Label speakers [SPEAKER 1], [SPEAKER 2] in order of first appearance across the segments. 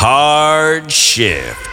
[SPEAKER 1] Hard Shift.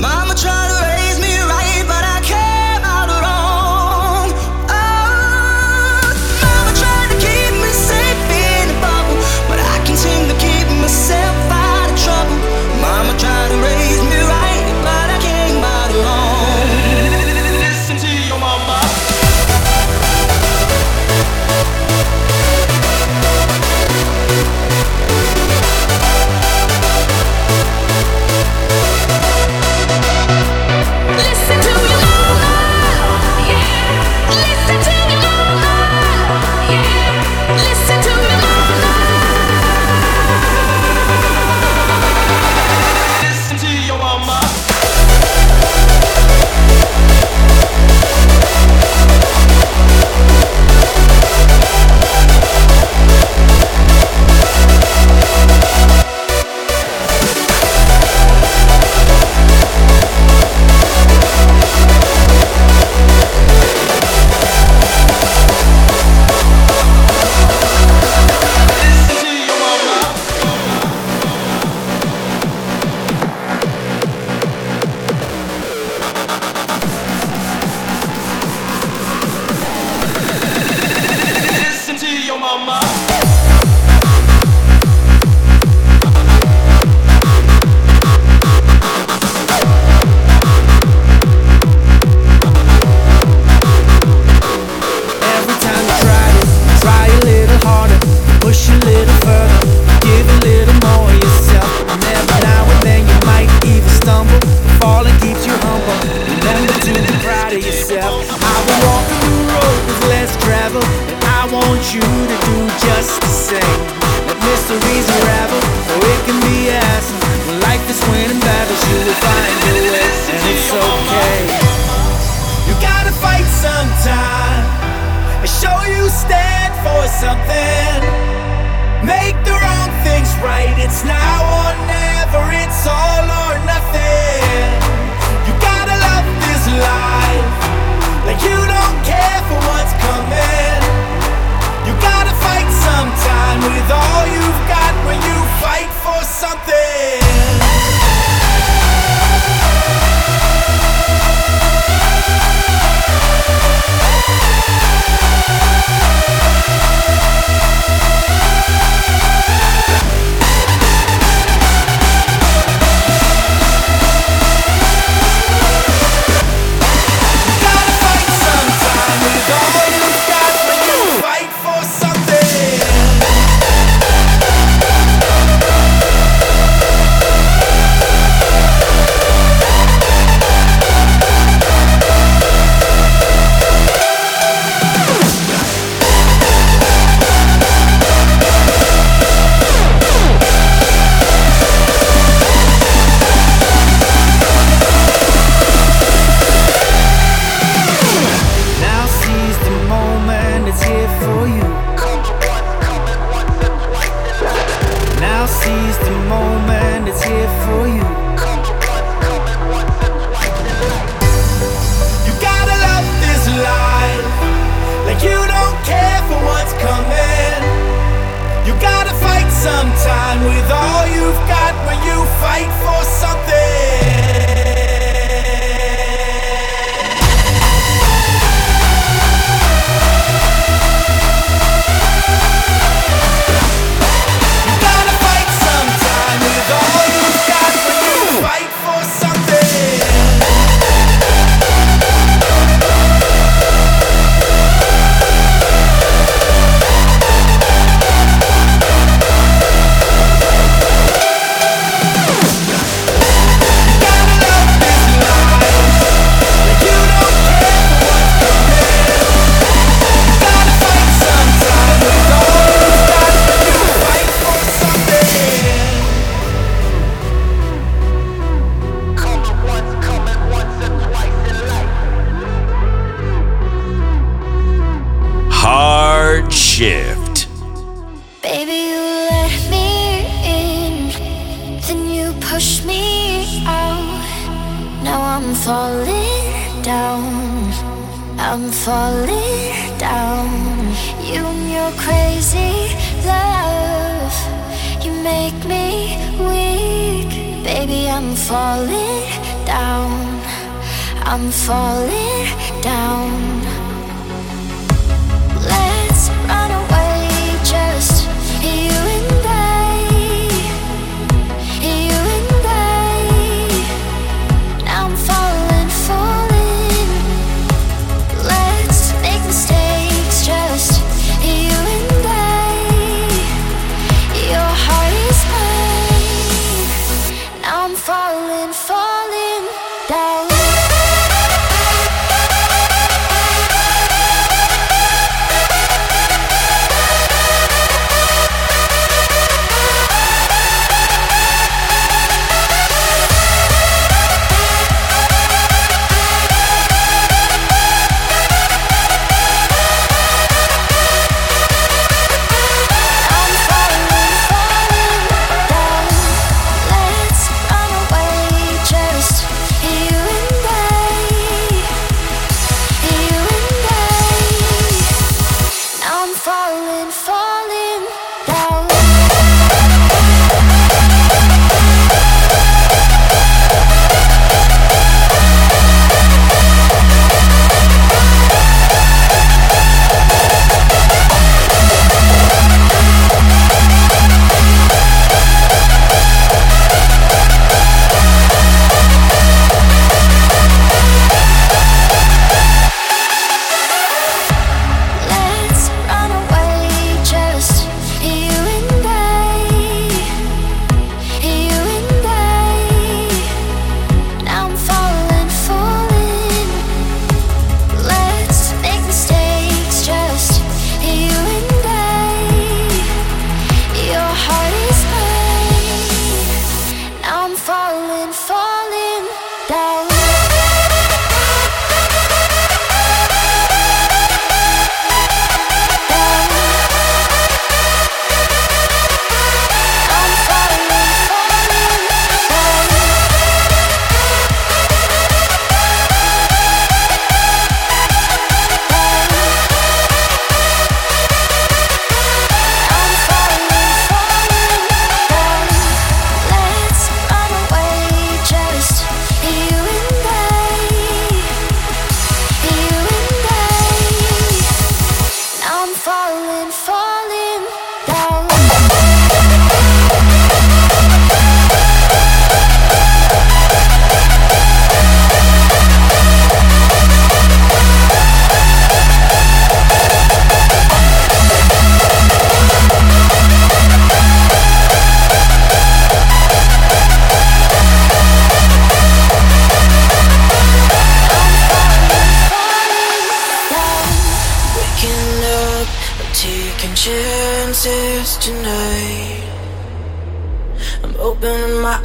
[SPEAKER 2] Mama tried and it's
[SPEAKER 3] okay. You
[SPEAKER 4] gotta fight sometime. I
[SPEAKER 5] show you stand for something. Make the wrong things right. It's now or never. It's all or nothing. You gotta love this life like you don't care for what's coming. You gotta fight sometime with all you've got when you fight for something.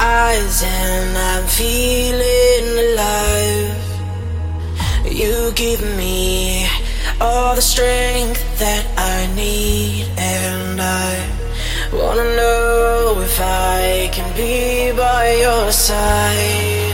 [SPEAKER 6] Eyes and I'm feeling alive. You give me all the strength that I need, and I wanna know if I can be by your side.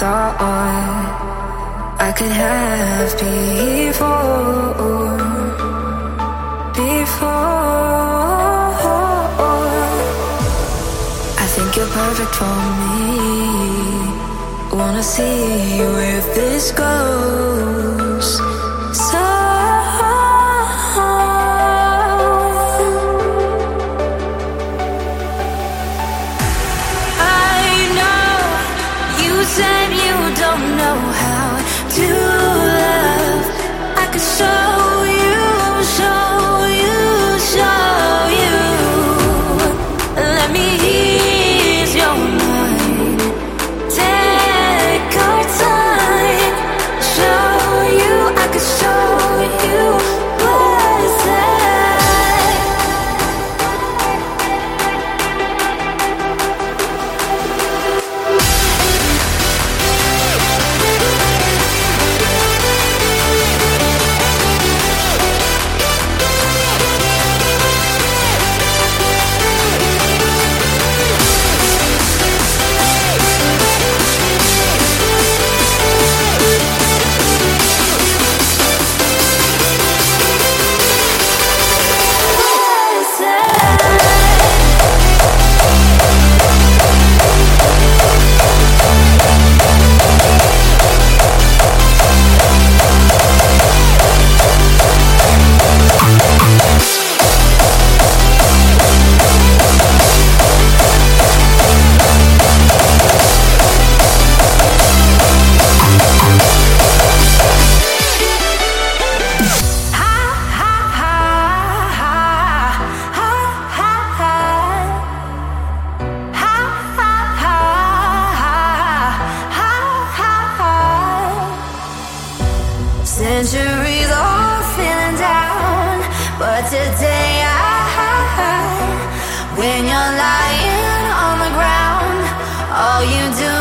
[SPEAKER 7] Thought I could have before. Before. I think you're perfect for me. Wanna see where this goes. Centuries old, feeling down, but today I, when you're lying on the ground, all you do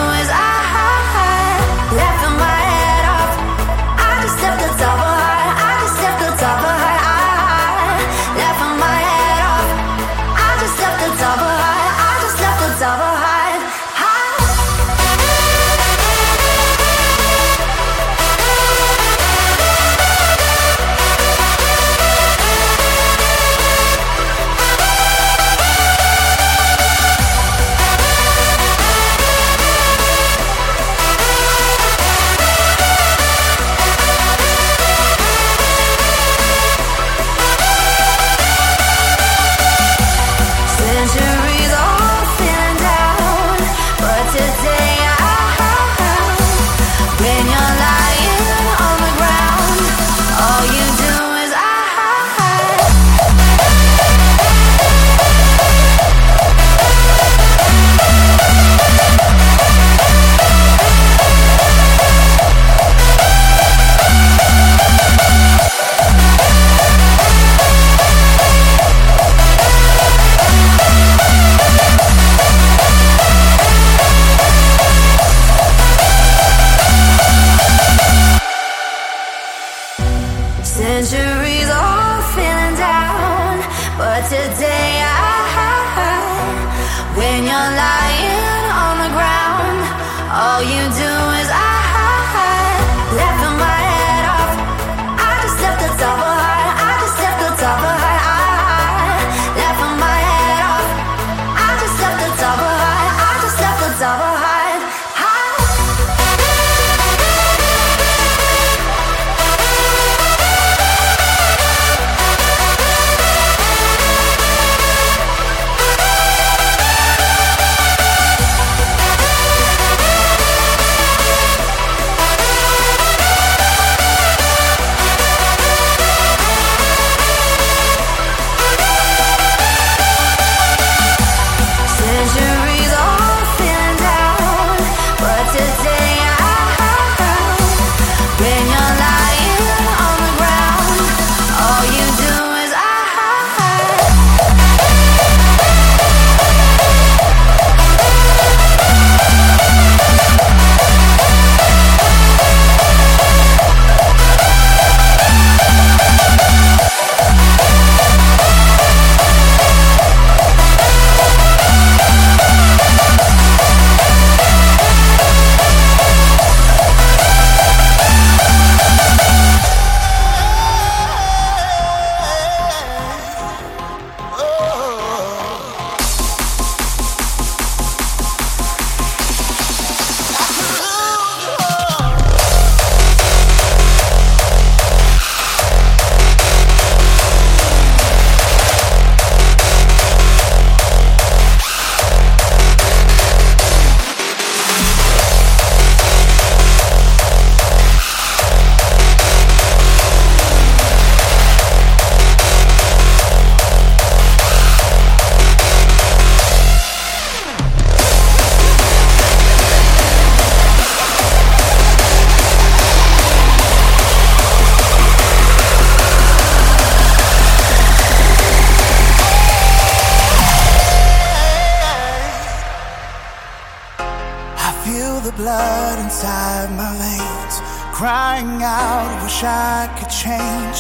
[SPEAKER 8] crying out. Wish I could change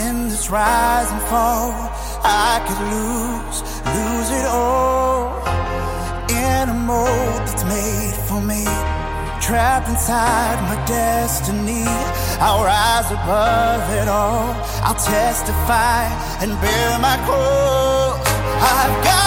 [SPEAKER 8] in this rise and fall. I could lose, lose it all in a mold that's made for me. Trapped inside my destiny, I'll rise above it all. I'll testify and bear my cross. I've got.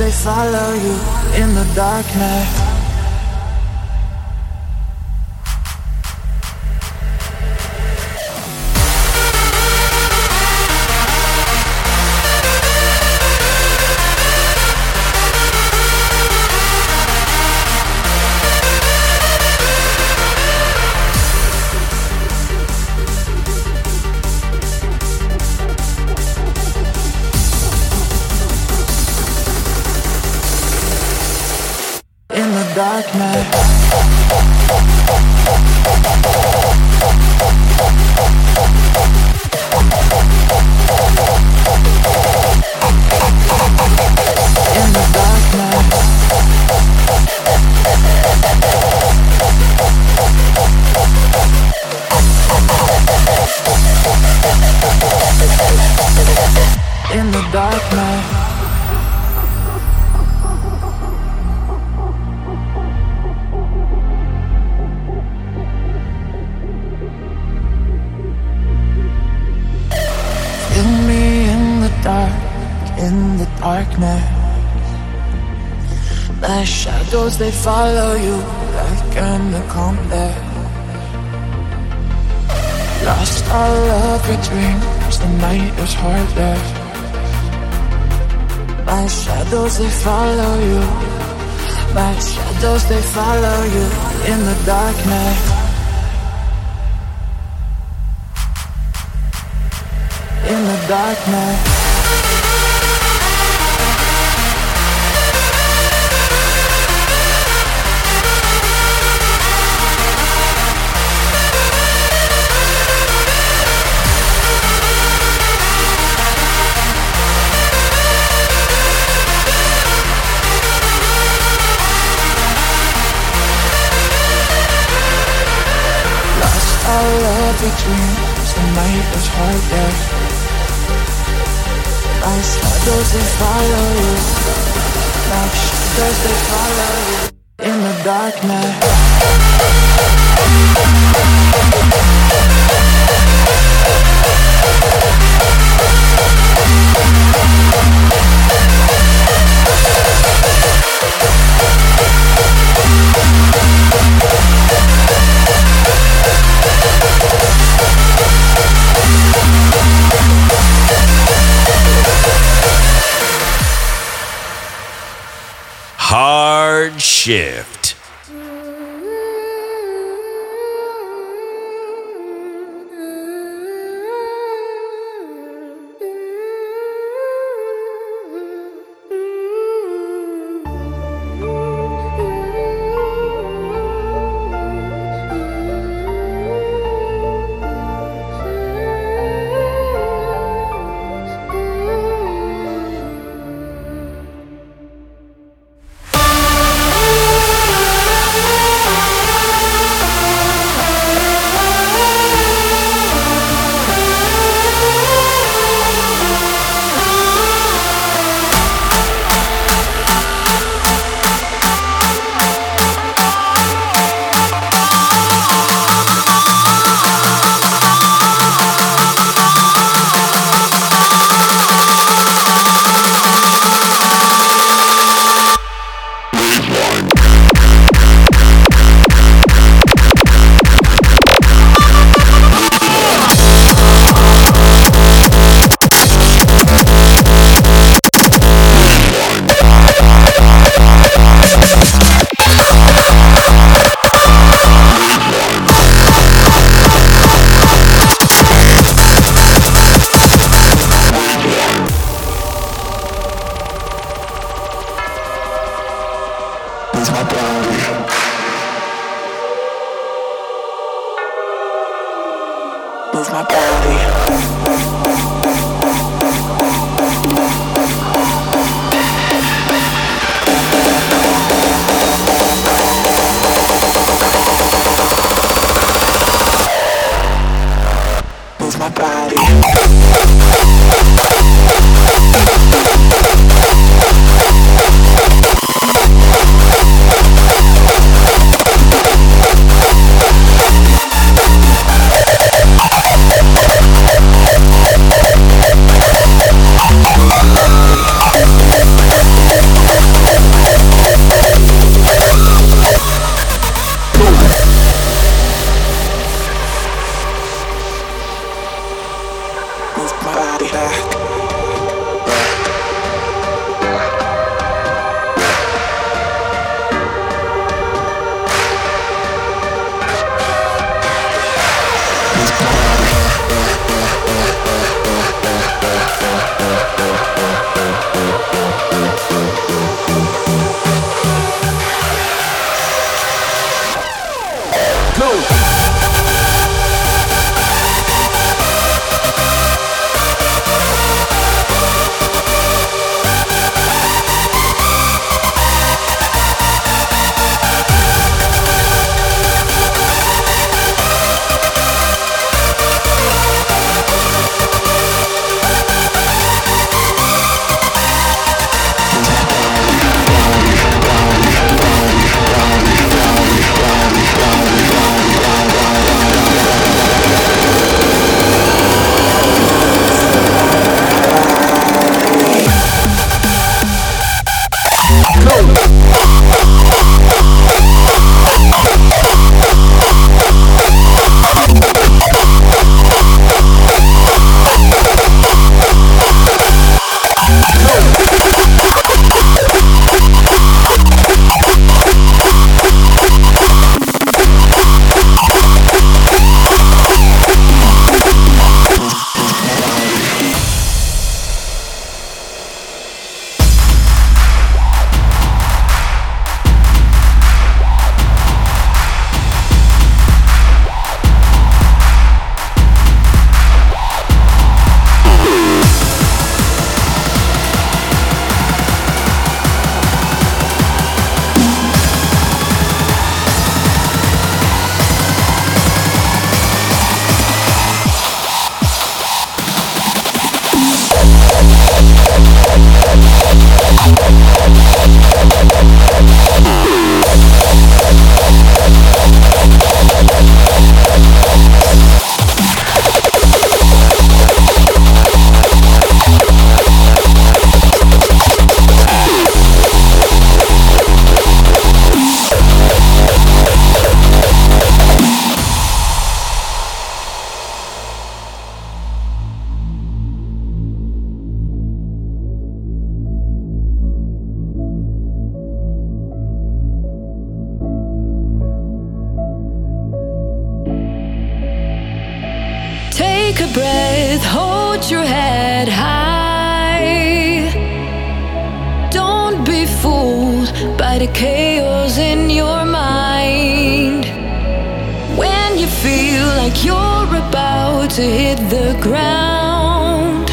[SPEAKER 9] they follow you in the dark night. No. eyes Are those that follow you? Shadows follow you In the darkness.
[SPEAKER 10] Shift.
[SPEAKER 3] top line. Ground,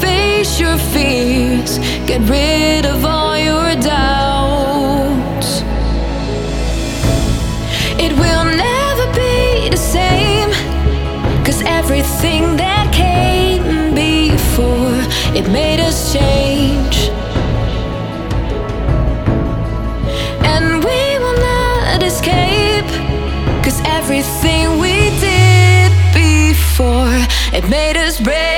[SPEAKER 3] face your fears, get rid of all your doubts. It will never be the same, cause everything that came before it made us change. It made us brave.